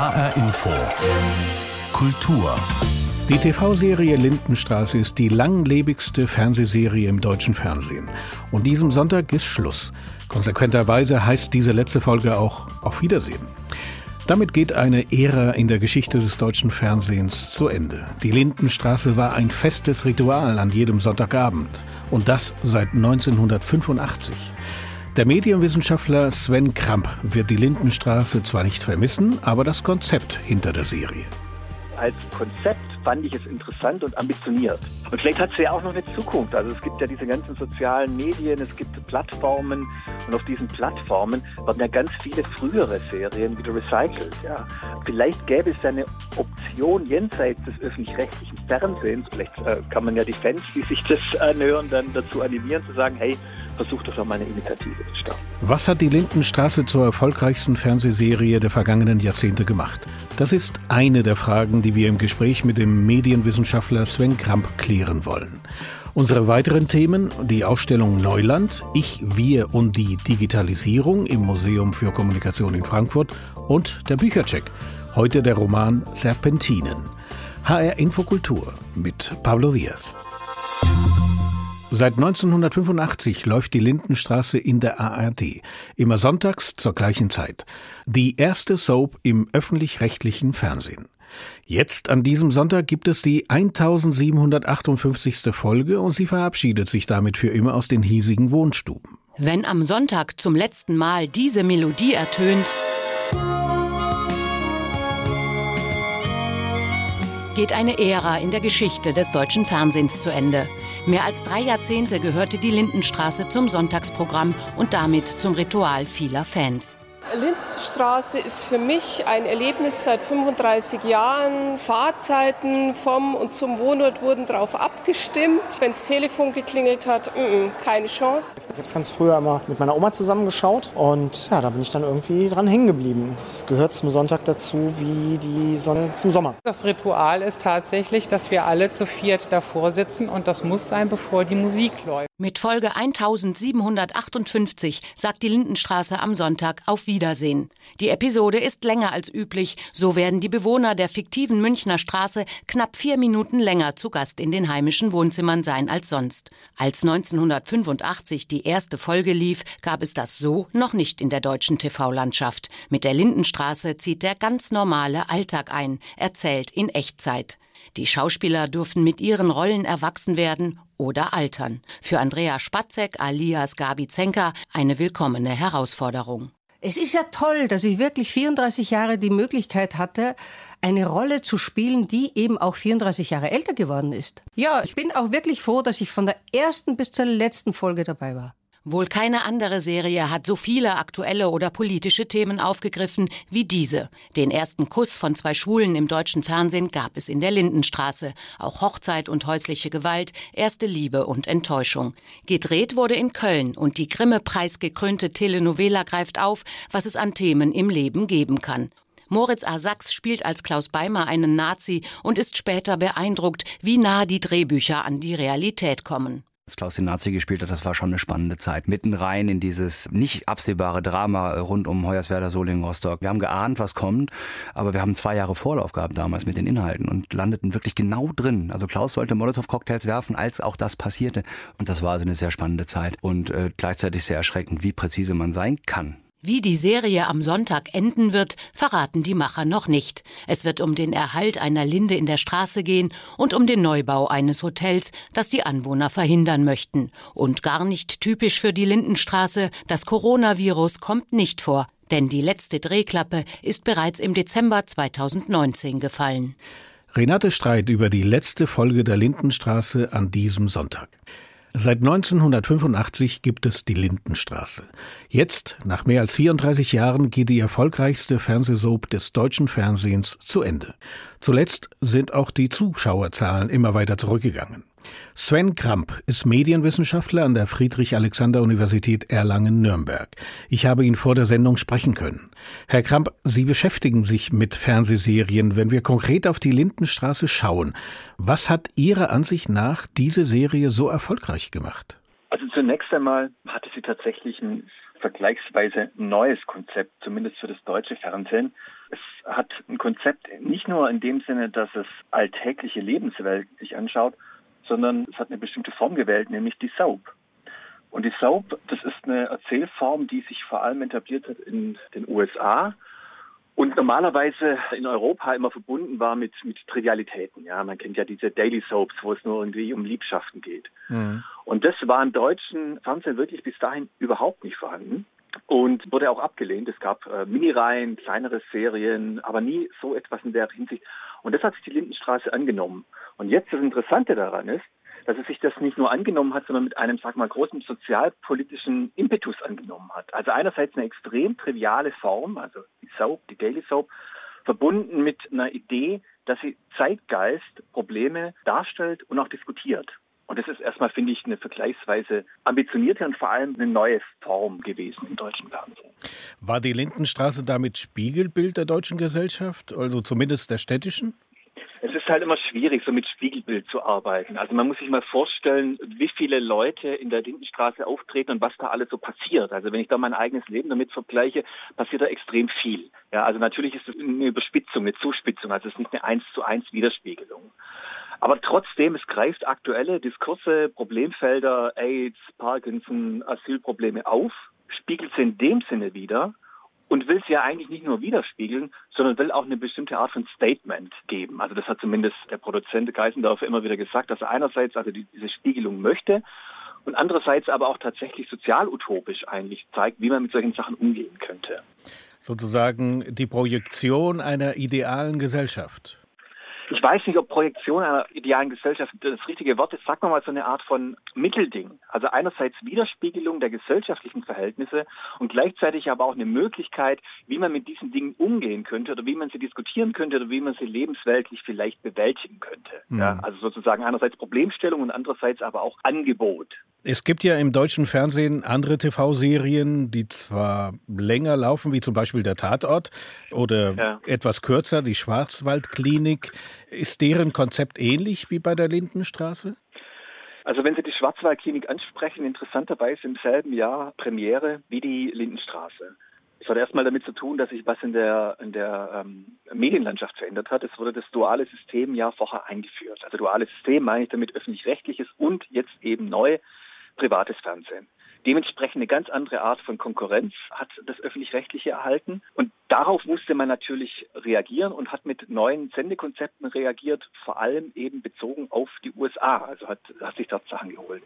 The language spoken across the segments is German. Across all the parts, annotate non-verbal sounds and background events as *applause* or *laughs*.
HR Info. Kultur. Die TV-Serie Lindenstraße ist die langlebigste Fernsehserie im deutschen Fernsehen. Und diesem Sonntag ist Schluss. Konsequenterweise heißt diese letzte Folge auch Auf Wiedersehen. Damit geht eine Ära in der Geschichte des deutschen Fernsehens zu Ende. Die Lindenstraße war ein festes Ritual an jedem Sonntagabend. Und das seit 1985. Der Medienwissenschaftler Sven Kramp wird die Lindenstraße zwar nicht vermissen, aber das Konzept hinter der Serie. Als Konzept fand ich es interessant und ambitioniert. Und vielleicht hat es ja auch noch eine Zukunft. Also es gibt ja diese ganzen sozialen Medien, es gibt Plattformen und auf diesen Plattformen werden ja ganz viele frühere Serien wieder recycelt. Ja. Vielleicht gäbe es ja eine Option jenseits des öffentlich-rechtlichen Fernsehens. Vielleicht äh, kann man ja die Fans, die sich das anhören, dann dazu animieren zu sagen, hey, versucht doch mal eine Initiative zu starten. Was hat die Lindenstraße zur erfolgreichsten Fernsehserie der vergangenen Jahrzehnte gemacht? Das ist eine der Fragen, die wir im Gespräch mit dem Medienwissenschaftler Sven Kramp klären wollen. Unsere weiteren Themen, die Ausstellung Neuland, Ich, Wir und die Digitalisierung im Museum für Kommunikation in Frankfurt und der Büchercheck. Heute der Roman Serpentinen. HR Infokultur mit Pablo Diaz. Seit 1985 läuft die Lindenstraße in der ARD, immer sonntags zur gleichen Zeit. Die erste Soap im öffentlich-rechtlichen Fernsehen. Jetzt an diesem Sonntag gibt es die 1758. Folge und sie verabschiedet sich damit für immer aus den hiesigen Wohnstuben. Wenn am Sonntag zum letzten Mal diese Melodie ertönt, geht eine Ära in der Geschichte des deutschen Fernsehens zu Ende. Mehr als drei Jahrzehnte gehörte die Lindenstraße zum Sonntagsprogramm und damit zum Ritual vieler Fans. Lindenstraße ist für mich ein Erlebnis seit 35 Jahren. Fahrzeiten vom und zum Wohnort wurden darauf abgestimmt. Wenn das Telefon geklingelt hat, mm -mm, keine Chance. Ich habe es ganz früher immer mit meiner Oma zusammengeschaut und ja, da bin ich dann irgendwie dran hängen geblieben. Es gehört zum Sonntag dazu wie die Sonne zum Sommer. Das Ritual ist tatsächlich, dass wir alle zu viert davor sitzen und das muss sein, bevor die Musik läuft. Mit Folge 1758 sagt die Lindenstraße am Sonntag auf Wiedersehen. Die Episode ist länger als üblich, so werden die Bewohner der fiktiven Münchner Straße knapp vier Minuten länger zu Gast in den heimischen Wohnzimmern sein als sonst. Als 1985 die erste Folge lief, gab es das so noch nicht in der deutschen TV-Landschaft. Mit der Lindenstraße zieht der ganz normale Alltag ein, erzählt in Echtzeit. Die Schauspieler durften mit ihren Rollen erwachsen werden oder altern. Für Andrea Spatzek alias Gabi Zenker eine willkommene Herausforderung. Es ist ja toll, dass ich wirklich 34 Jahre die Möglichkeit hatte, eine Rolle zu spielen, die eben auch 34 Jahre älter geworden ist. Ja, ich bin auch wirklich froh, dass ich von der ersten bis zur letzten Folge dabei war. Wohl keine andere Serie hat so viele aktuelle oder politische Themen aufgegriffen wie diese. Den ersten Kuss von zwei Schwulen im deutschen Fernsehen gab es in der Lindenstraße. Auch Hochzeit und häusliche Gewalt, erste Liebe und Enttäuschung. Gedreht wurde in Köln und die Grimme-Preis gekrönte Telenovela greift auf, was es an Themen im Leben geben kann. Moritz A. Sachs spielt als Klaus Beimer einen Nazi und ist später beeindruckt, wie nah die Drehbücher an die Realität kommen als Klaus den Nazi gespielt hat, das war schon eine spannende Zeit. Mitten rein in dieses nicht absehbare Drama rund um Hoyerswerda, Solingen, Rostock. Wir haben geahnt, was kommt, aber wir haben zwei Jahre Vorlauf gehabt damals mit den Inhalten und landeten wirklich genau drin. Also Klaus sollte Molotow-Cocktails werfen, als auch das passierte. Und das war also eine sehr spannende Zeit und äh, gleichzeitig sehr erschreckend, wie präzise man sein kann. Wie die Serie am Sonntag enden wird, verraten die Macher noch nicht. Es wird um den Erhalt einer Linde in der Straße gehen und um den Neubau eines Hotels, das die Anwohner verhindern möchten. Und gar nicht typisch für die Lindenstraße, das Coronavirus kommt nicht vor, denn die letzte Drehklappe ist bereits im Dezember 2019 gefallen. Renate Streit über die letzte Folge der Lindenstraße an diesem Sonntag. Seit 1985 gibt es die Lindenstraße. Jetzt, nach mehr als 34 Jahren, geht die erfolgreichste Fernsehsoap des deutschen Fernsehens zu Ende. Zuletzt sind auch die Zuschauerzahlen immer weiter zurückgegangen. Sven Kramp ist Medienwissenschaftler an der Friedrich-Alexander-Universität Erlangen-Nürnberg. Ich habe ihn vor der Sendung sprechen können. Herr Kramp, Sie beschäftigen sich mit Fernsehserien. Wenn wir konkret auf die Lindenstraße schauen, was hat Ihrer Ansicht nach diese Serie so erfolgreich gemacht? Also zunächst einmal hatte sie tatsächlich ein vergleichsweise neues Konzept, zumindest für das deutsche Fernsehen. Es hat ein Konzept nicht nur in dem Sinne, dass es alltägliche Lebenswelt sich anschaut, sondern es hat eine bestimmte Form gewählt, nämlich die Soap. Und die Soap, das ist eine Erzählform, die sich vor allem etabliert hat in den USA und normalerweise in Europa immer verbunden war mit, mit Trivialitäten. Ja, man kennt ja diese Daily Soaps, wo es nur irgendwie um Liebschaften geht. Mhm. Und das war im deutschen Fernsehen wirklich bis dahin überhaupt nicht vorhanden und wurde auch abgelehnt. Es gab äh, Minireihen, kleinere Serien, aber nie so etwas in der Hinsicht. Und das hat sich die Lindenstraße angenommen. Und jetzt das Interessante daran ist, dass es sich das nicht nur angenommen hat, sondern mit einem, sag mal, großen sozialpolitischen Impetus angenommen hat. Also einerseits eine extrem triviale Form, also die Soap, die Daily Soap, verbunden mit einer Idee, dass sie Zeitgeist Probleme darstellt und auch diskutiert. Und das ist erstmal, finde ich, eine vergleichsweise ambitionierte und vor allem eine neue Form gewesen im deutschen Fernsehen. War die Lindenstraße damit Spiegelbild der deutschen Gesellschaft, also zumindest der städtischen? Halt immer schwierig, so mit Spiegelbild zu arbeiten. Also man muss sich mal vorstellen, wie viele Leute in der Lindenstraße auftreten und was da alles so passiert. Also wenn ich da mein eigenes Leben damit vergleiche, passiert da extrem viel. Ja, also natürlich ist es eine Überspitzung, eine Zuspitzung. Also es ist nicht eine eins zu eins Widerspiegelung. Aber trotzdem, es greift aktuelle Diskurse, Problemfelder, AIDS, Parkinson, Asylprobleme auf, spiegelt sie in dem Sinne wieder und will sie ja eigentlich nicht nur widerspiegeln, sondern will auch eine bestimmte Art von Statement geben. Also das hat zumindest der Produzent Geisendorfer immer wieder gesagt, dass er einerseits also die, diese Spiegelung möchte und andererseits aber auch tatsächlich sozialutopisch eigentlich zeigt, wie man mit solchen Sachen umgehen könnte. Sozusagen die Projektion einer idealen Gesellschaft ich weiß nicht, ob Projektion einer idealen Gesellschaft das richtige Wort ist. Sagen wir mal so eine Art von Mittelding. Also einerseits Widerspiegelung der gesellschaftlichen Verhältnisse und gleichzeitig aber auch eine Möglichkeit, wie man mit diesen Dingen umgehen könnte oder wie man sie diskutieren könnte oder wie man sie lebensweltlich vielleicht bewältigen könnte. Mhm. Ja, also sozusagen einerseits Problemstellung und andererseits aber auch Angebot. Es gibt ja im deutschen Fernsehen andere TV-Serien, die zwar länger laufen, wie zum Beispiel der Tatort oder ja. etwas kürzer, die Schwarzwaldklinik. Ist deren Konzept ähnlich wie bei der Lindenstraße? Also wenn Sie die Schwarzwaldklinik ansprechen, interessanterweise im selben Jahr Premiere wie die Lindenstraße. Es hat erstmal damit zu tun, dass sich was in der, in der ähm, Medienlandschaft verändert hat. Es wurde das duale System ja vorher eingeführt. Also duales System meine ich damit öffentlich-rechtliches und jetzt eben neu privates Fernsehen. Dementsprechend eine ganz andere Art von Konkurrenz hat das öffentlich-rechtliche erhalten. Und darauf musste man natürlich reagieren und hat mit neuen Sendekonzepten reagiert, vor allem eben bezogen auf die USA. Also hat, hat sich dort Sachen geholt.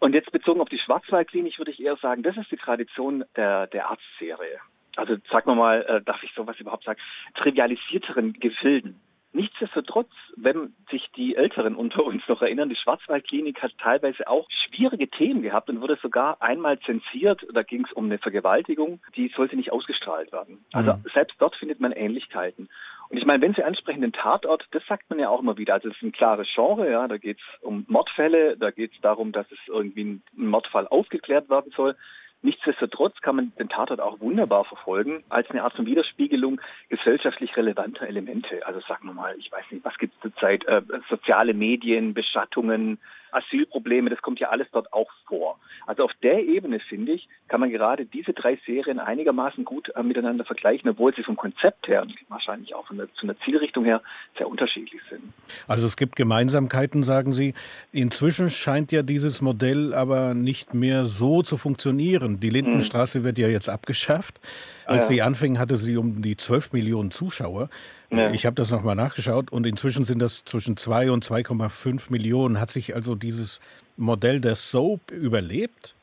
Und jetzt bezogen auf die Schwarzwaldklinik würde ich eher sagen, das ist die Tradition der, der Arztserie. Also sagen wir mal, äh, darf ich sowas überhaupt sagen, trivialisierteren Gefilden. Nichtsdestotrotz, wenn sich die Älteren unter uns noch erinnern, die Schwarzwaldklinik hat teilweise auch schwierige Themen gehabt und wurde sogar einmal zensiert. Da ging es um eine Vergewaltigung, die sollte nicht ausgestrahlt werden. Also mhm. selbst dort findet man Ähnlichkeiten. Und ich meine, wenn Sie ansprechen den Tatort, das sagt man ja auch immer wieder. Also es ist ein klares Genre, ja, da geht es um Mordfälle, da geht es darum, dass es irgendwie ein Mordfall aufgeklärt werden soll. Nichtsdestotrotz kann man den Tatort auch wunderbar verfolgen als eine Art von Widerspiegelung gesellschaftlich relevanter Elemente. Also sagen wir mal, ich weiß nicht, was gibt es zurzeit? Äh, soziale Medien, Beschattungen, Asylprobleme, das kommt ja alles dort auch vor. Also auf der Ebene, finde ich, kann man gerade diese drei Serien einigermaßen gut äh, miteinander vergleichen, obwohl sie vom Konzept her und wahrscheinlich auch von der, von der Zielrichtung her sehr unterschiedlich sind. Also es gibt Gemeinsamkeiten, sagen Sie. Inzwischen scheint ja dieses Modell aber nicht mehr so zu funktionieren. Die Lindenstraße hm. wird ja jetzt abgeschafft. Als ja. sie anfing, hatte sie um die 12 Millionen Zuschauer. Ja. Ich habe das nochmal nachgeschaut und inzwischen sind das zwischen 2 und 2,5 Millionen. Hat sich also dieses Modell der Soap überlebt?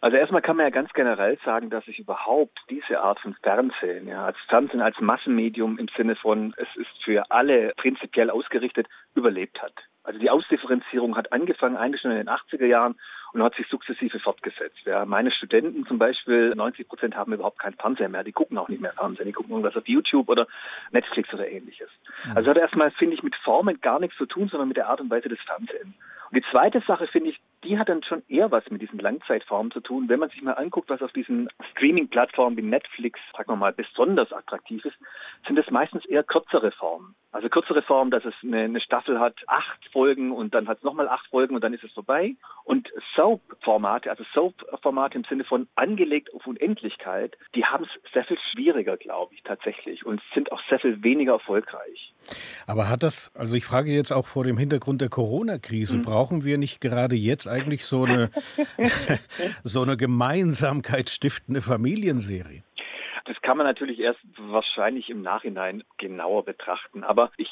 Also erstmal kann man ja ganz generell sagen, dass sich überhaupt diese Art von Fernsehen, ja, als Fernsehen als Massenmedium im Sinne von, es ist für alle prinzipiell ausgerichtet, überlebt hat. Also die Ausdifferenzierung hat angefangen eigentlich schon in den 80er Jahren und hat sich sukzessive fortgesetzt. Ja, meine Studenten zum Beispiel, 90 Prozent haben überhaupt keinen Fernseher mehr. Die gucken auch nicht mehr Fernsehen. Die gucken irgendwas auf YouTube oder Netflix oder ähnliches. Mhm. Also hat erstmal, finde ich, mit Formen gar nichts zu tun, sondern mit der Art und Weise des Fernsehens. Und die zweite Sache, finde ich, die hat dann schon eher was mit diesen Langzeitformen zu tun. Wenn man sich mal anguckt, was auf diesen Streaming-Plattformen wie Netflix, sagen wir mal, besonders attraktiv ist, sind es meistens eher kürzere Formen. Also kürzere Formen, dass es eine, eine Staffel hat, acht Folgen und dann hat es nochmal acht Folgen und dann ist es vorbei. Und Soap-Formate, also Soap-Formate im Sinne von angelegt auf Unendlichkeit, die haben es sehr viel schwieriger, glaube ich, tatsächlich und sind auch sehr viel weniger erfolgreich. Aber hat das, also ich frage jetzt auch vor dem Hintergrund der Corona-Krise, mhm. brauchen wir nicht gerade jetzt eigentlich so eine, *laughs* so eine Gemeinsamkeit stiftende Familienserie? Das kann man natürlich erst wahrscheinlich im Nachhinein genauer betrachten. Aber ich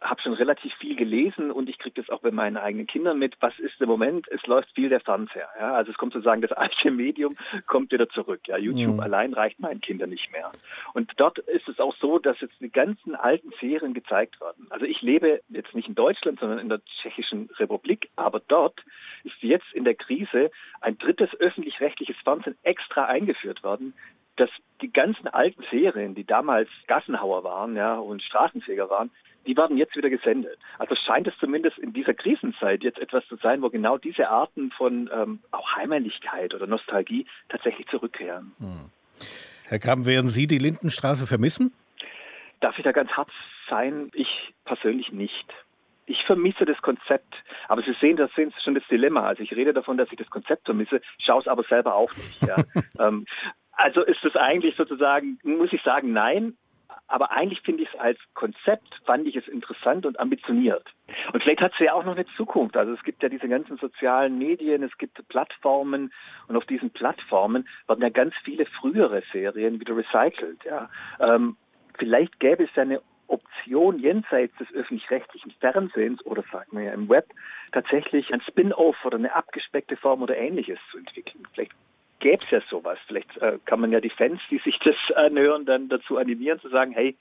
habe schon relativ viel gelesen und ich kriege das auch bei meinen eigenen Kindern mit. Was ist im Moment? Es läuft viel der Fernseher. Ja? Also es kommt sozusagen das alte Medium kommt wieder zurück. Ja? YouTube mhm. allein reicht meinen Kindern nicht mehr. Und dort ist es auch so, dass jetzt die ganzen alten Serien gezeigt werden. Also ich lebe jetzt nicht in Deutschland, sondern in der Tschechischen Republik, aber dort ist jetzt in der Krise ein drittes öffentlich-rechtliches Fernsehen extra eingeführt worden, dass die ganzen alten Serien, die damals Gassenhauer waren ja, und Straßenfeger waren, die werden jetzt wieder gesendet. Also scheint es zumindest in dieser Krisenzeit jetzt etwas zu sein, wo genau diese Arten von ähm, auch Heimlichkeit oder Nostalgie tatsächlich zurückkehren. Hm. Herr Kram, werden Sie die Lindenstraße vermissen? Darf ich da ganz hart sein? Ich persönlich nicht. Ich vermisse das Konzept. Aber Sie sehen, das sehen Sie schon das Dilemma. Also ich rede davon, dass ich das Konzept vermisse, schaue es aber selber auch nicht. Ja. *laughs* ähm, also ist es eigentlich sozusagen, muss ich sagen, nein. Aber eigentlich finde ich es als Konzept, fand ich es interessant und ambitioniert. Und vielleicht hat es ja auch noch eine Zukunft. Also es gibt ja diese ganzen sozialen Medien, es gibt Plattformen und auf diesen Plattformen werden ja ganz viele frühere Serien wieder recycelt. Ja. Ähm, vielleicht gäbe es ja eine Option jenseits des öffentlich-rechtlichen Fernsehens oder sagen wir ja im Web tatsächlich ein Spin-off oder eine abgespeckte Form oder ähnliches zu entwickeln. Vielleicht gäbe es ja sowas. Vielleicht äh, kann man ja die Fans, die sich das anhören, dann dazu animieren zu sagen, hey,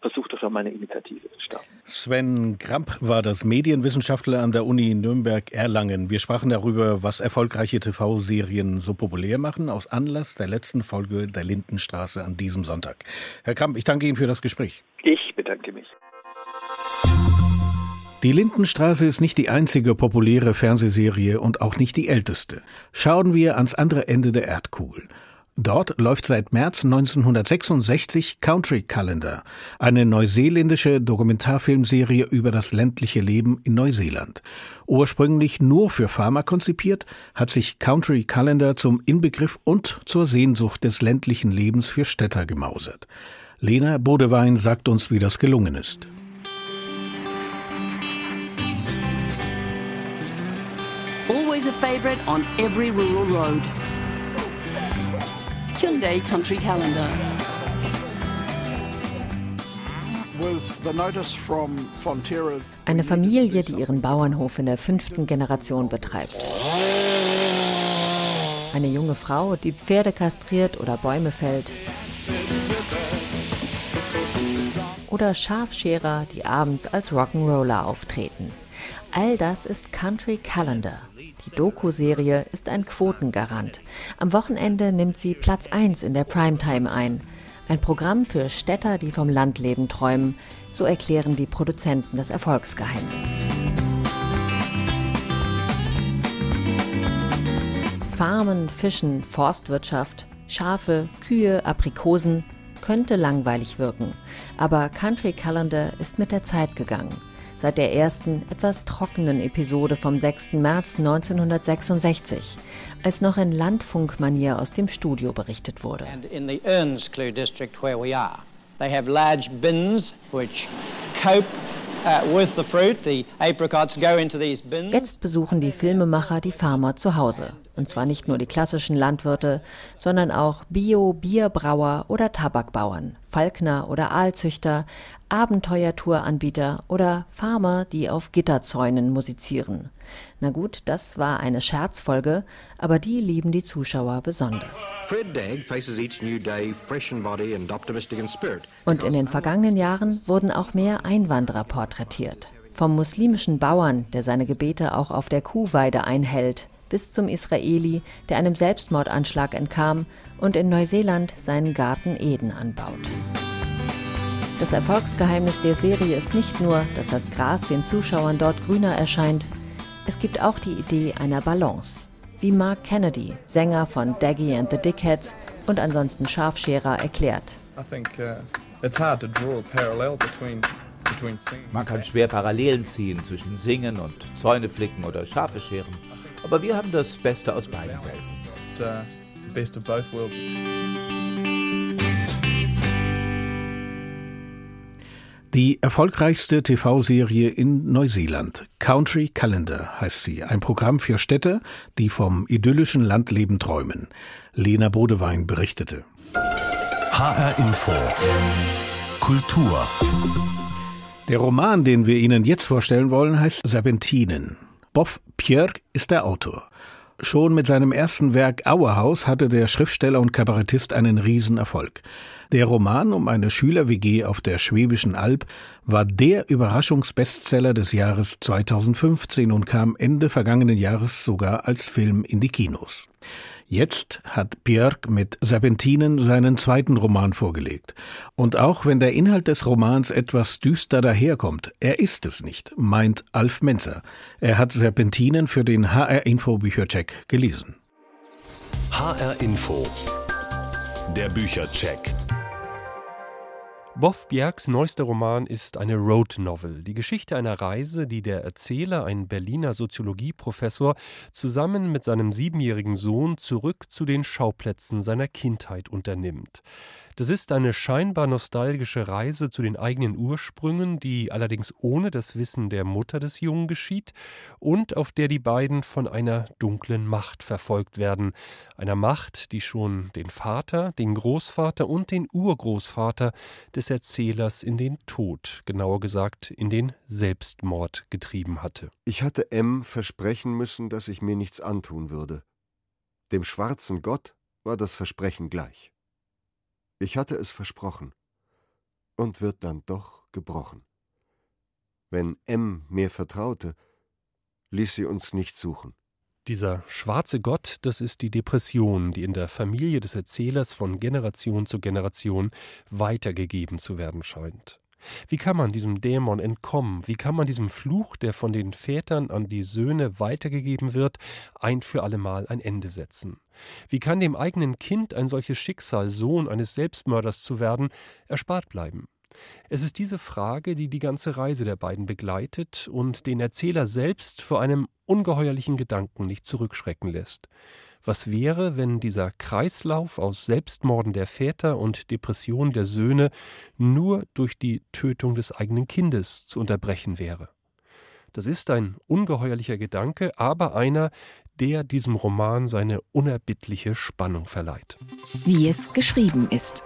versucht doch mal eine Initiative zu starten. Sven Kramp war das Medienwissenschaftler an der Uni Nürnberg-Erlangen. Wir sprachen darüber, was erfolgreiche TV-Serien so populär machen, aus Anlass der letzten Folge der Lindenstraße an diesem Sonntag. Herr Kramp, ich danke Ihnen für das Gespräch. Ich bedanke mich. Die Lindenstraße ist nicht die einzige populäre Fernsehserie und auch nicht die älteste. Schauen wir ans andere Ende der Erdkugel. Dort läuft seit März 1966 Country Calendar, eine neuseeländische Dokumentarfilmserie über das ländliche Leben in Neuseeland. Ursprünglich nur für Farmer konzipiert, hat sich Country Calendar zum Inbegriff und zur Sehnsucht des ländlichen Lebens für Städter gemausert. Lena Bodewein sagt uns, wie das gelungen ist. Favorite on every rural road. Hyundai Country Calendar. Eine Familie, die ihren Bauernhof in der fünften Generation betreibt. Eine junge Frau, die Pferde kastriert oder Bäume fällt. Oder Schafscherer, die abends als Rock'n'Roller auftreten. All das ist Country Calendar. Die Doku-Serie ist ein Quotengarant. Am Wochenende nimmt sie Platz 1 in der Primetime ein. Ein Programm für Städter, die vom Landleben träumen, so erklären die Produzenten das Erfolgsgeheimnis. Farmen, Fischen, Forstwirtschaft, Schafe, Kühe, Aprikosen könnte langweilig wirken, aber Country Calendar ist mit der Zeit gegangen seit der ersten, etwas trockenen Episode vom 6. März 1966, als noch in Landfunkmanier aus dem Studio berichtet wurde. And in the Earnscleugh district where we are, they have large bins which cope uh, Jetzt besuchen die Filmemacher die Farmer zu Hause. Und zwar nicht nur die klassischen Landwirte, sondern auch Bio-Bierbrauer oder Tabakbauern, Falkner oder Aalzüchter, Abenteuertouranbieter oder Farmer, die auf Gitterzäunen musizieren. Na gut, das war eine Scherzfolge, aber die lieben die Zuschauer besonders. Und in den vergangenen Jahren wurden auch mehr Einwanderer porträtiert. Vom muslimischen Bauern, der seine Gebete auch auf der Kuhweide einhält, bis zum Israeli, der einem Selbstmordanschlag entkam und in Neuseeland seinen Garten Eden anbaut. Das Erfolgsgeheimnis der Serie ist nicht nur, dass das Gras den Zuschauern dort grüner erscheint, Es gibt auch die Idee einer Balance. Wie Mark Kennedy, Sänger von Daggy and the Dickheads und ansonsten Scharfscherer, erklärt. Uh, Man kann schwer Parallelen ziehen zwischen Singen und Zäune flicken oder Schafe scheren. Aber wir haben das Beste aus beiden Welten. Die erfolgreichste TV-Serie in Neuseeland, Country Calendar heißt sie, ein Programm für Städte, die vom idyllischen Landleben träumen. Lena Bodewein berichtete. HR Info Kultur Der Roman, den wir Ihnen jetzt vorstellen wollen, heißt Serpentinen. Bob Pierre ist der Autor. Schon mit seinem ersten Werk Auerhaus hatte der Schriftsteller und Kabarettist einen Riesenerfolg. Der Roman um eine Schüler-WG auf der Schwäbischen Alb war der Überraschungsbestseller des Jahres 2015 und kam Ende vergangenen Jahres sogar als Film in die Kinos. Jetzt hat Björk mit Serpentinen seinen zweiten Roman vorgelegt. Und auch wenn der Inhalt des Romans etwas düster daherkommt, er ist es nicht, meint Alf Menzer. Er hat Serpentinen für den HR Info Büchercheck gelesen. HR Info Der Büchercheck Boff Bjergs neuester Roman ist eine Road Novel, die Geschichte einer Reise, die der Erzähler, ein Berliner Soziologieprofessor, zusammen mit seinem siebenjährigen Sohn zurück zu den Schauplätzen seiner Kindheit unternimmt. Das ist eine scheinbar nostalgische Reise zu den eigenen Ursprüngen, die allerdings ohne das Wissen der Mutter des Jungen geschieht und auf der die beiden von einer dunklen Macht verfolgt werden, einer Macht, die schon den Vater, den Großvater und den Urgroßvater des Erzählers in den Tod, genauer gesagt in den Selbstmord getrieben hatte. Ich hatte M versprechen müssen, dass ich mir nichts antun würde. Dem schwarzen Gott war das Versprechen gleich. Ich hatte es versprochen und wird dann doch gebrochen. Wenn M mir vertraute, ließ sie uns nicht suchen. Dieser schwarze Gott, das ist die Depression, die in der Familie des Erzählers von Generation zu Generation weitergegeben zu werden scheint. Wie kann man diesem Dämon entkommen? Wie kann man diesem Fluch, der von den Vätern an die Söhne weitergegeben wird, ein für allemal ein Ende setzen? Wie kann dem eigenen Kind ein solches Schicksal, Sohn eines Selbstmörders zu werden, erspart bleiben? Es ist diese Frage, die die ganze Reise der beiden begleitet und den Erzähler selbst vor einem ungeheuerlichen Gedanken nicht zurückschrecken lässt. Was wäre, wenn dieser Kreislauf aus Selbstmorden der Väter und Depression der Söhne nur durch die Tötung des eigenen Kindes zu unterbrechen wäre? Das ist ein ungeheuerlicher Gedanke, aber einer, der diesem Roman seine unerbittliche Spannung verleiht. Wie es geschrieben ist.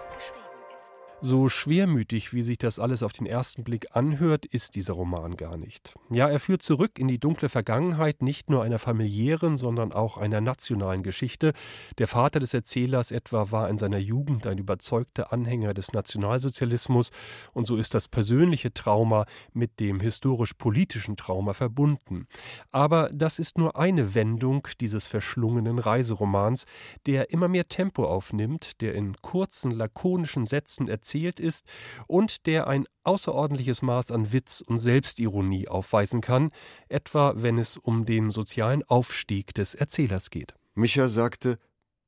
So schwermütig, wie sich das alles auf den ersten Blick anhört, ist dieser Roman gar nicht. Ja, er führt zurück in die dunkle Vergangenheit nicht nur einer familiären, sondern auch einer nationalen Geschichte. Der Vater des Erzählers etwa war in seiner Jugend ein überzeugter Anhänger des Nationalsozialismus und so ist das persönliche Trauma mit dem historisch-politischen Trauma verbunden. Aber das ist nur eine Wendung dieses verschlungenen Reiseromans, der immer mehr Tempo aufnimmt, der in kurzen, lakonischen Sätzen erzählt erzählt ist und der ein außerordentliches Maß an Witz und Selbstironie aufweisen kann, etwa wenn es um den sozialen Aufstieg des Erzählers geht. Micha sagte,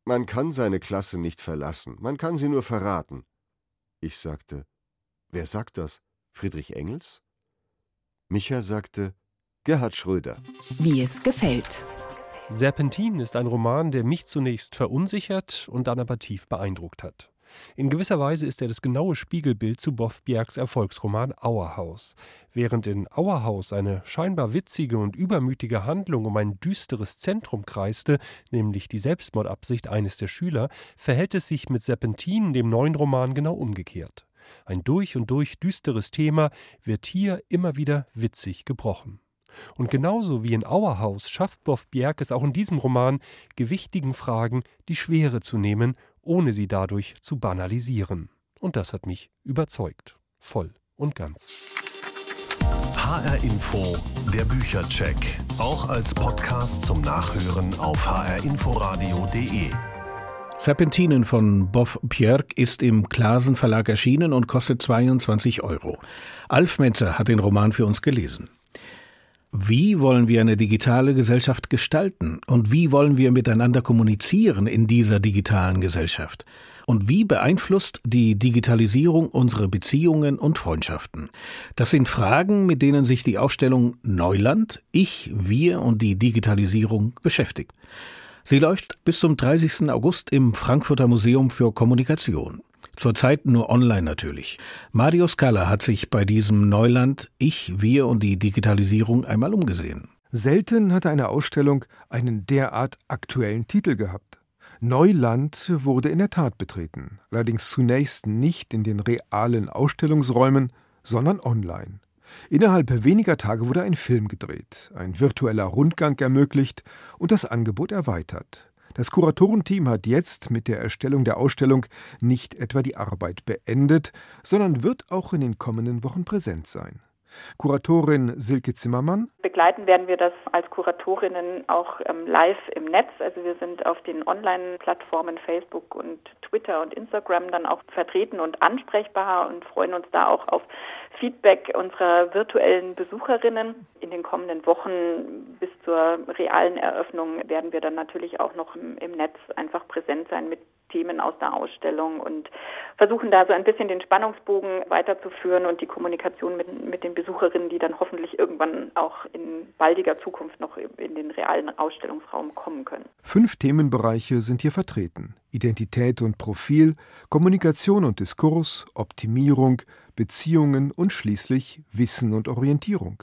man kann seine Klasse nicht verlassen, man kann sie nur verraten. Ich sagte, wer sagt das? Friedrich Engels? Micha sagte, Gerhard Schröder. Wie es gefällt. Serpentin ist ein Roman, der mich zunächst verunsichert und dann aber tief beeindruckt hat. In gewisser Weise ist er das genaue Spiegelbild zu Boff Bjergs Erfolgsroman Auerhaus. Während in Auerhaus eine scheinbar witzige und übermütige Handlung um ein düsteres Zentrum kreiste, nämlich die Selbstmordabsicht eines der Schüler, verhält es sich mit Serpentin, dem neuen Roman, genau umgekehrt. Ein durch und durch düsteres Thema wird hier immer wieder witzig gebrochen. Und genauso wie in Auerhaus schafft Boff Bjerg es auch in diesem Roman, gewichtigen Fragen die Schwere zu nehmen ohne sie dadurch zu banalisieren. Und das hat mich überzeugt. Voll und ganz. HR Info, der Büchercheck. Auch als Podcast zum Nachhören auf hrinforadio.de. Serpentinen von Boff Björk ist im Klasen Verlag erschienen und kostet 22 Euro. Alf Metzer hat den Roman für uns gelesen. Wie wollen wir eine digitale Gesellschaft gestalten? Und wie wollen wir miteinander kommunizieren in dieser digitalen Gesellschaft? Und wie beeinflusst die Digitalisierung unsere Beziehungen und Freundschaften? Das sind Fragen, mit denen sich die Ausstellung Neuland, Ich, Wir und die Digitalisierung beschäftigt. Sie läuft bis zum 30. August im Frankfurter Museum für Kommunikation. Zurzeit nur online natürlich. Marius Kaller hat sich bei diesem Neuland Ich, Wir und die Digitalisierung einmal umgesehen. Selten hatte eine Ausstellung einen derart aktuellen Titel gehabt. Neuland wurde in der Tat betreten, allerdings zunächst nicht in den realen Ausstellungsräumen, sondern online. Innerhalb weniger Tage wurde ein Film gedreht, ein virtueller Rundgang ermöglicht und das Angebot erweitert. Das Kuratorenteam hat jetzt mit der Erstellung der Ausstellung nicht etwa die Arbeit beendet, sondern wird auch in den kommenden Wochen präsent sein. Kuratorin Silke Zimmermann. Begleiten werden wir das als Kuratorinnen auch ähm, live im Netz. Also wir sind auf den Online-Plattformen Facebook und Twitter und Instagram dann auch vertreten und ansprechbar und freuen uns da auch auf Feedback unserer virtuellen Besucherinnen. In den kommenden Wochen bis zur realen Eröffnung werden wir dann natürlich auch noch im, im Netz einfach präsent sein mit Themen aus der Ausstellung und versuchen da so ein bisschen den Spannungsbogen weiterzuführen und die Kommunikation mit, mit den Besucherinnen, die dann hoffentlich irgendwann auch in baldiger Zukunft noch in den realen Ausstellungsraum kommen können. Fünf Themenbereiche sind hier vertreten. Identität und Profil, Kommunikation und Diskurs, Optimierung, Beziehungen und schließlich Wissen und Orientierung.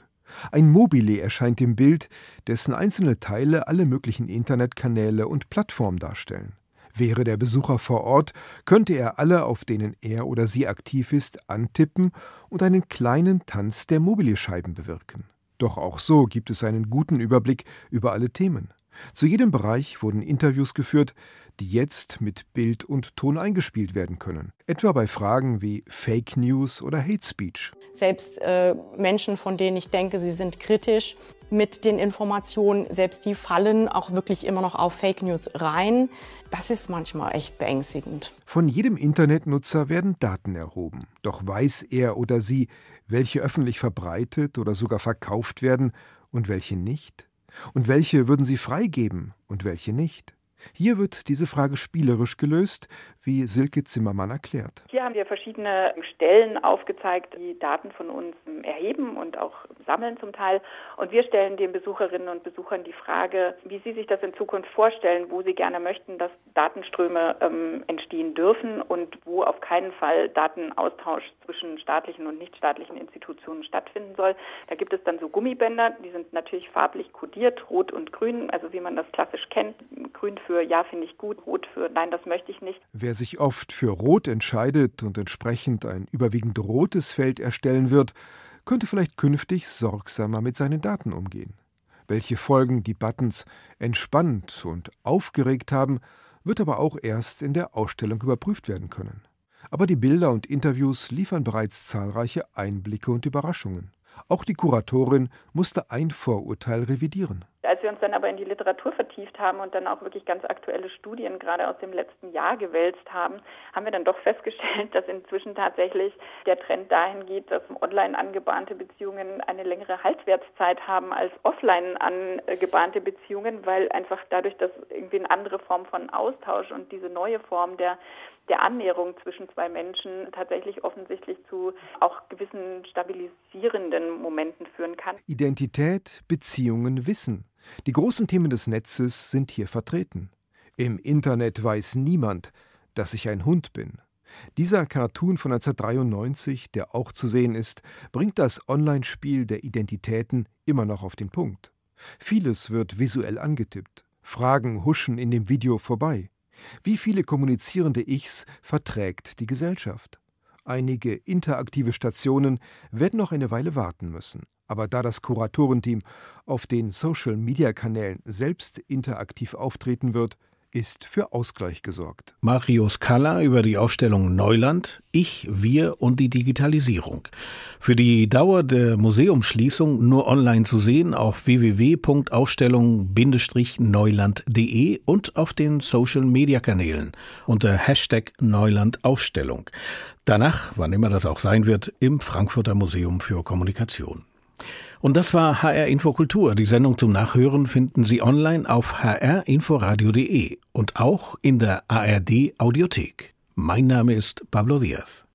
Ein Mobile erscheint im Bild, dessen einzelne Teile alle möglichen Internetkanäle und Plattformen darstellen. Wäre der Besucher vor Ort, könnte er alle, auf denen er oder sie aktiv ist, antippen und einen kleinen Tanz der Mobilscheiben bewirken. Doch auch so gibt es einen guten Überblick über alle Themen. Zu jedem Bereich wurden Interviews geführt, die jetzt mit Bild und Ton eingespielt werden können. Etwa bei Fragen wie Fake News oder Hate Speech. Selbst äh, Menschen, von denen ich denke, sie sind kritisch mit den Informationen, selbst die fallen auch wirklich immer noch auf Fake News rein. Das ist manchmal echt beängstigend. Von jedem Internetnutzer werden Daten erhoben. Doch weiß er oder sie, welche öffentlich verbreitet oder sogar verkauft werden und welche nicht? Und welche würden sie freigeben und welche nicht? Hier wird diese Frage spielerisch gelöst, wie Silke Zimmermann erklärt. Hier haben wir verschiedene Stellen aufgezeigt, die Daten von uns erheben und auch sammeln zum Teil. Und wir stellen den Besucherinnen und Besuchern die Frage, wie sie sich das in Zukunft vorstellen, wo sie gerne möchten, dass Datenströme ähm, entstehen dürfen und wo auf keinen Fall Datenaustausch zwischen staatlichen und nichtstaatlichen Institutionen stattfinden soll. Da gibt es dann so Gummibänder, die sind natürlich farblich kodiert, rot und grün, also wie man das klassisch kennt. Grün für Ja finde ich gut, rot für Nein, das möchte ich nicht. Wer sich oft für Rot entscheidet und entsprechend ein überwiegend rotes Feld erstellen wird, könnte vielleicht künftig sorgsamer mit seinen Daten umgehen. Welche Folgen die Buttons entspannt und aufgeregt haben, wird aber auch erst in der Ausstellung überprüft werden können. Aber die Bilder und Interviews liefern bereits zahlreiche Einblicke und Überraschungen. Auch die Kuratorin musste ein Vorurteil revidieren. Als wir uns dann aber in die Literatur vertieft haben und dann auch wirklich ganz aktuelle Studien gerade aus dem letzten Jahr gewälzt haben, haben wir dann doch festgestellt, *laughs* dass inzwischen tatsächlich der Trend dahin geht, dass online angebahnte Beziehungen eine längere Haltwertszeit haben als offline angebahnte Beziehungen, weil einfach dadurch, dass irgendwie eine andere Form von Austausch und diese neue Form der der Annäherung zwischen zwei Menschen tatsächlich offensichtlich zu auch gewissen stabilisierenden Momenten führen kann. Identität, Beziehungen, Wissen. Die großen Themen des Netzes sind hier vertreten. Im Internet weiß niemand, dass ich ein Hund bin. Dieser Cartoon von 1993, der auch zu sehen ist, bringt das Online-Spiel der Identitäten immer noch auf den Punkt. Vieles wird visuell angetippt. Fragen huschen in dem Video vorbei. Wie viele kommunizierende Ichs verträgt die Gesellschaft? Einige interaktive Stationen werden noch eine Weile warten müssen. Aber da das Kuratorenteam auf den Social-Media-Kanälen selbst interaktiv auftreten wird, ist für Ausgleich gesorgt. Marius Kalla über die Ausstellung Neuland, Ich, Wir und die Digitalisierung. Für die Dauer der Museumsschließung nur online zu sehen auf www.ausstellung-neuland.de und auf den Social-Media-Kanälen unter Hashtag Neulandausstellung. Danach, wann immer das auch sein wird, im Frankfurter Museum für Kommunikation. Und das war HR Infokultur. Die Sendung zum Nachhören finden Sie online auf hrinforadio.de und auch in der ARD Audiothek. Mein Name ist Pablo Diaz.